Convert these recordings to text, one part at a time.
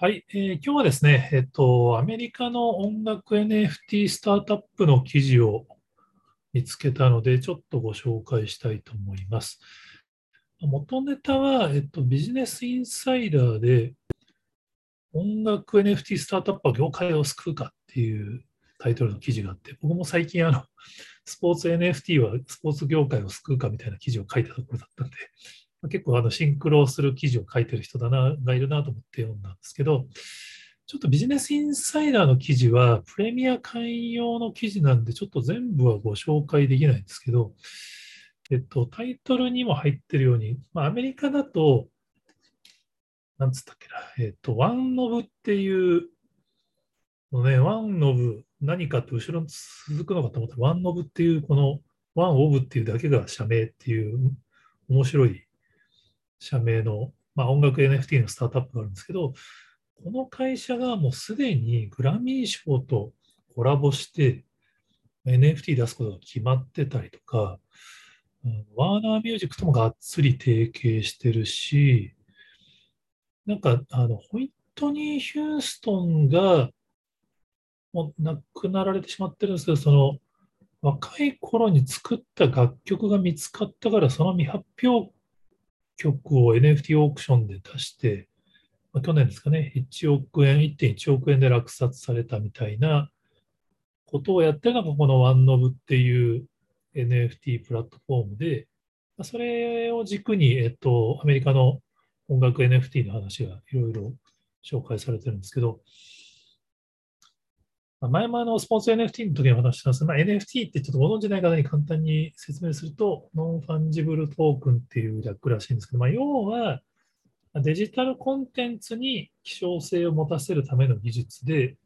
はい、えー、今日はですね、えっと、アメリカの音楽 NFT スタートアップの記事を見つけたので、ちょっとご紹介したいと思います。元ネタは、えっと、ビジネスインサイダーで、音楽 NFT スタートアップは業界を救うかっていうタイトルの記事があって、僕も最近あの、スポーツ NFT はスポーツ業界を救うかみたいな記事を書いたところだったんで、結構あのシンクロする記事を書いてる人だな、がいるなと思って読んだんですけど、ちょっとビジネスインサイダーの記事はプレミア会員用の記事なんで、ちょっと全部はご紹介できないんですけど、えっと、タイトルにも入ってるように、まあ、アメリカだと、なんつったっけな、えっと、ワンノブっていうのね、ワンノブ、何かって後ろに続くのかと思ったら、ワンノブっていう、このワンオブっていうだけが社名っていう面白い社名の、まあ、音楽 NFT のスタートアップがあるんですけど、この会社がもうすでにグラミー賞とコラボして NFT 出すことが決まってたりとか、ワーナーミュージックともがっつり提携してるし、なんか、あの、ホイットニー・ヒューストンが、もう亡くなられてしまってるんですけど、その、若い頃に作った楽曲が見つかったから、その未発表曲を NFT オークションで出して、まあ、去年ですかね、1億円、1.1億円で落札されたみたいなことをやってるのが、このワンノブっていう NFT プラットフォームで、まあ、それを軸に、えっと、アメリカの音楽 NFT の話がいろいろ紹介されてるんですけど、前もあのスポーツ NFT の時に話したんですが、まあ、NFT ってちょっとご存じない方に簡単に説明すると、ノンファンジブルトークンっていう略らしいんですけど、まあ、要はデジタルコンテンツに希少性を持たせるための技術で、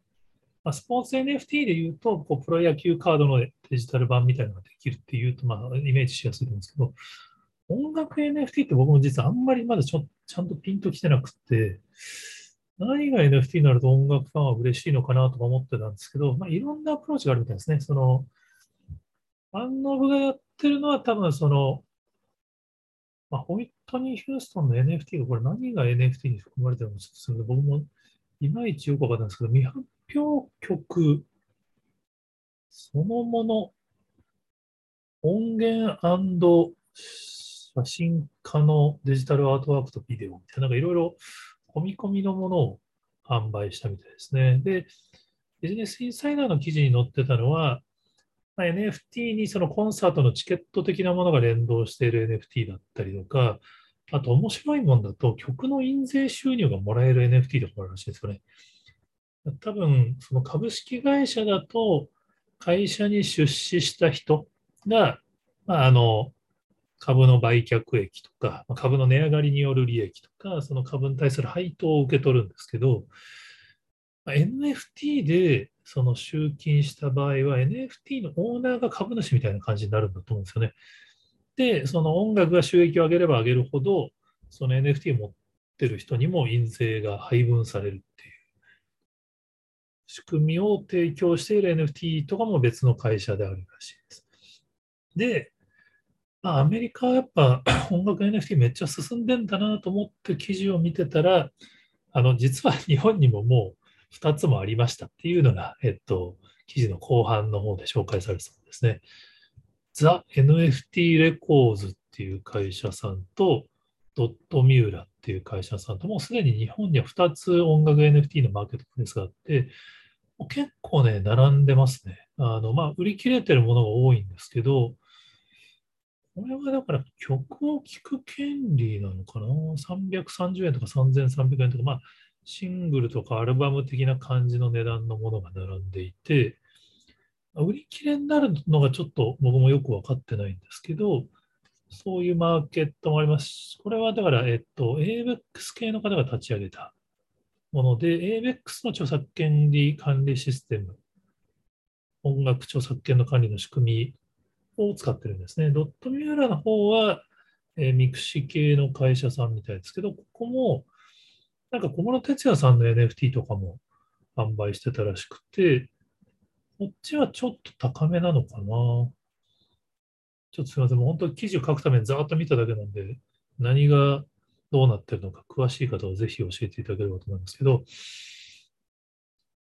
まあ、スポーツ NFT で言うと、こうプロ野球カードのデジタル版みたいなのができるっていうと、まあ、イメージしやすいと思うんですけど、音楽 NFT って僕も実はあんまりまだちょちゃんとピンときてなくて、何が NFT になると音楽ファンは嬉しいのかなとか思ってたんですけど、まあ、いろんなアプローチがあるみたいですね。その、アンノブがやってるのは多分その、まあ、ホイットニー・ヒューストンの NFT が、これ何が NFT に含まれてるのかちょっと僕もいまいちよくわかんないんですけど、未発表曲そのもの、音源写真家のデジタルアートワークとビデオみたいな、なんかいろいろ込み込みのものを販売したみたいですね。で、ビジネスインサイダーの記事に載ってたのは、まあ、NFT にそのコンサートのチケット的なものが連動している NFT だったりとか、あと面白いもんだと曲の印税収入がもらえる NFT とかあるらしいですよね。多分、その株式会社だと会社に出資した人が、まあ、あの、株の売却益とか、株の値上がりによる利益とか、その株に対する配当を受け取るんですけど、NFT でその集金した場合は NFT のオーナーが株主みたいな感じになるんだと思うんですよね。で、その音楽が収益を上げれば上げるほど、その NFT を持ってる人にも印税が配分されるっていう仕組みを提供している NFT とかも別の会社であるらしいです。で、まあ、アメリカはやっぱ 音楽 NFT めっちゃ進んでんだなと思って記事を見てたら、あの、実は日本にももう2つもありましたっていうのが、えっと、記事の後半の方で紹介されてたんですね。ザ・ NFT レコーズっていう会社さんと、ドットミューラっていう会社さんと、もうすでに日本には2つ音楽 NFT のマーケットプレスがあって、結構ね、並んでますね。あの、まあ、売り切れてるものが多いんですけど、これはだから曲を聴く権利なのかな ?330 円とか3300円とか、まあ、シングルとかアルバム的な感じの値段のものが並んでいて、売り切れになるのがちょっと僕もよく分かってないんですけど、そういうマーケットもあります、これはだから、えっと、ABEX 系の方が立ち上げたもので、ABEX の著作権利管理システム、音楽著作権の管理の仕組みを使ってるんですね。ドットミューラの方は、えー、ミクシ系の会社さんみたいですけど、ここも、なんか小室哲哉さんの NFT とかも販売してたらしくて、こっちはちょっと高めなのかな。ちょっとすみません。もう本当記事を書くためにざーっと見ただけなんで、何がどうなってるのか、詳しい方はぜひ教えていただければと思いますけど、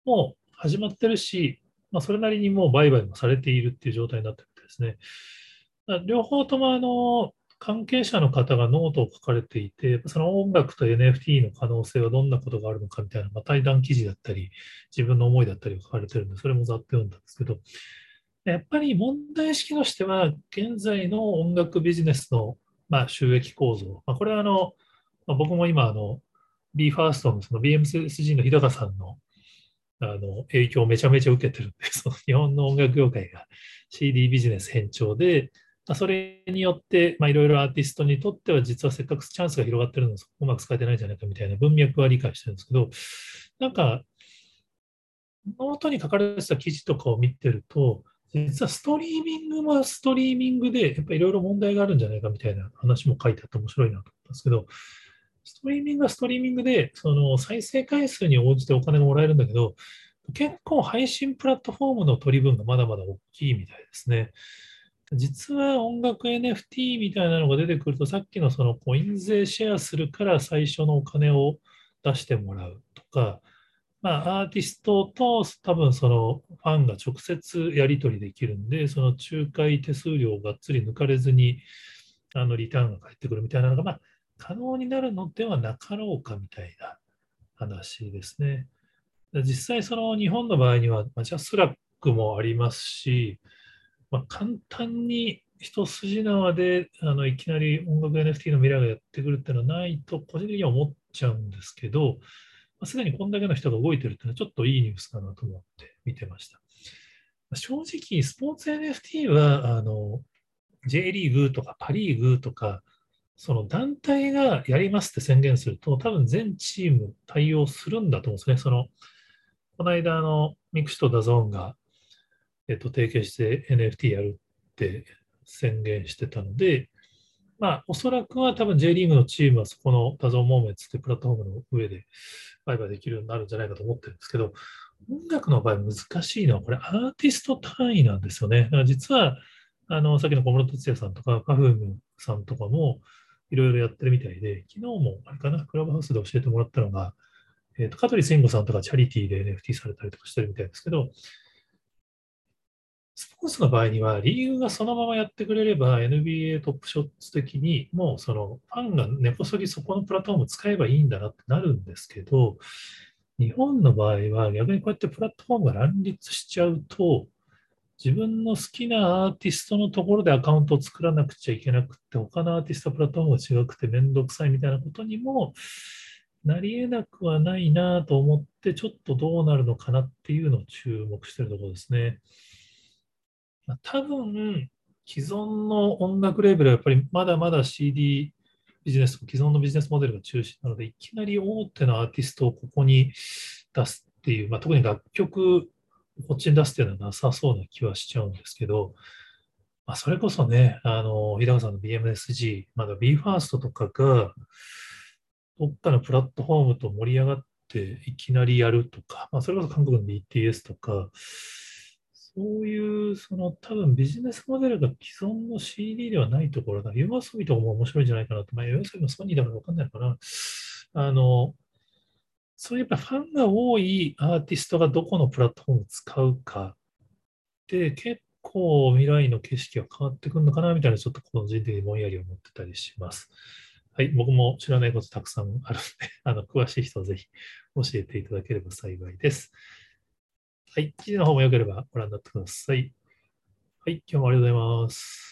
もう始まってるし、まあ、それなりにもう売買もされているっていう状態になってるですね。両方ともあの関係者の方がノートを書かれていて、その音楽と NFT の可能性はどんなことがあるのかみたいな、まあ、対談記事だったり、自分の思いだったりが書かれてるんで、それもざっと読んだんですけど、やっぱり問題意識としては、現在の音楽ビジネスの、まあ、収益構造、まあ、これはあの、まあ、僕も今あの、BE:FIRST のその BMSG の日高さんのあの影響をめちゃめちゃ受けてるんで、その日本の音楽業界が CD ビジネス偏重で、まあ、それによって、まあ、いろいろアーティストにとっては、実はせっかくチャンスが広がってるのをうまく使えてないんじゃないかみたいな文脈は理解してるんですけど、なんか、ノートに書かれてた記事とかを見てると、実はストリーミングはストリーミングで、やっぱりいろいろ問題があるんじゃないかみたいな話も書いてあって面白いなと思ったんですけど、ストリーミングはストリーミングで、その再生回数に応じてお金がもらえるんだけど、結構配信プラットフォームの取り分がまだまだ大きいみたいですね。実は音楽 NFT みたいなのが出てくると、さっきのそのコイン税シェアするから最初のお金を出してもらうとか、まあ、アーティストと多分そのファンが直接やり取りできるんで、その仲介手数料をがっつり抜かれずに、あのリターンが返ってくるみたいなのが、まあ、可能になるのではなかろうかみたいな話ですね。実際、その日本の場合には、まあ、ジャスラックもありますし、まあ、簡単に一筋縄であのいきなり音楽 NFT の未来がやってくるっていうのはないと、個人的には思っちゃうんですけど、まあ、すでにこんだけの人が動いてるっていうのはちょっといいニュースかなと思って見てました。正直、スポーツ NFT はあの J リーグとかパ・リーグとか、その団体がやりますって宣言すると、多分全チーム対応するんだと思うんですね。そのこの間、のミクシィと DAZN が、えっと、提携して NFT やるって宣言してたので、まあ、おそらくは多分 J リーグのチームはそこの DAZN モーメンツってプラットフォームの上で売買できるようになるんじゃないかと思ってるんですけど、音楽の場合難しいのは、これアーティスト単位なんですよね。だから実は、あの、さっきの小室哲哉さんとか、カフームさんとかもいろいろやってるみたいで、昨日もあれかな、クラブハウスで教えてもらったのが、えっ、ー、と、香取慎吾さんとかチャリティーで NFT されたりとかしてるみたいですけど、スポーツの場合には、リーグがそのままやってくれれば、NBA トップショッツ的に、もうそのファンが根こそぎそこのプラットフォームを使えばいいんだなってなるんですけど、日本の場合は逆にこうやってプラットフォームが乱立しちゃうと、自分の好きなアーティストのところでアカウントを作らなくちゃいけなくて、他のアーティストプラットフォームが違くてめんどくさいみたいなことにもなり得なくはないなと思って、ちょっとどうなるのかなっていうのを注目してるところですね。まあ、多分、既存の音楽レーベルはやっぱりまだまだ CD ビジネス、既存のビジネスモデルが中心なので、いきなり大手のアーティストをここに出すっていう、まあ、特に楽曲、こっちに出すっていうのはなさそうな気はしちゃうんですけど、まあ、それこそね、あの、日高さんの BMSG、まだ BE:FIRST とかが、どっかのプラットフォームと盛り上がっていきなりやるとか、まあ、それこそ韓国の BTS とか、そういう、その多分ビジネスモデルが既存の CD ではないところだ。ユマソビとかも面白いんじゃないかなと。まあ、ユーマソビもソニーだからわかんないのかな。あの、そういうやっぱファンが多いアーティストがどこのプラットフォームを使うかで結構未来の景色が変わってくるのかなみたいなちょっと個人的にぼんやり思ってたりします。はい、僕も知らないことたくさんあるので、あの詳しい人はぜひ教えていただければ幸いです。はい、記事の方もよければご覧になってください。はい、今日もありがとうございます。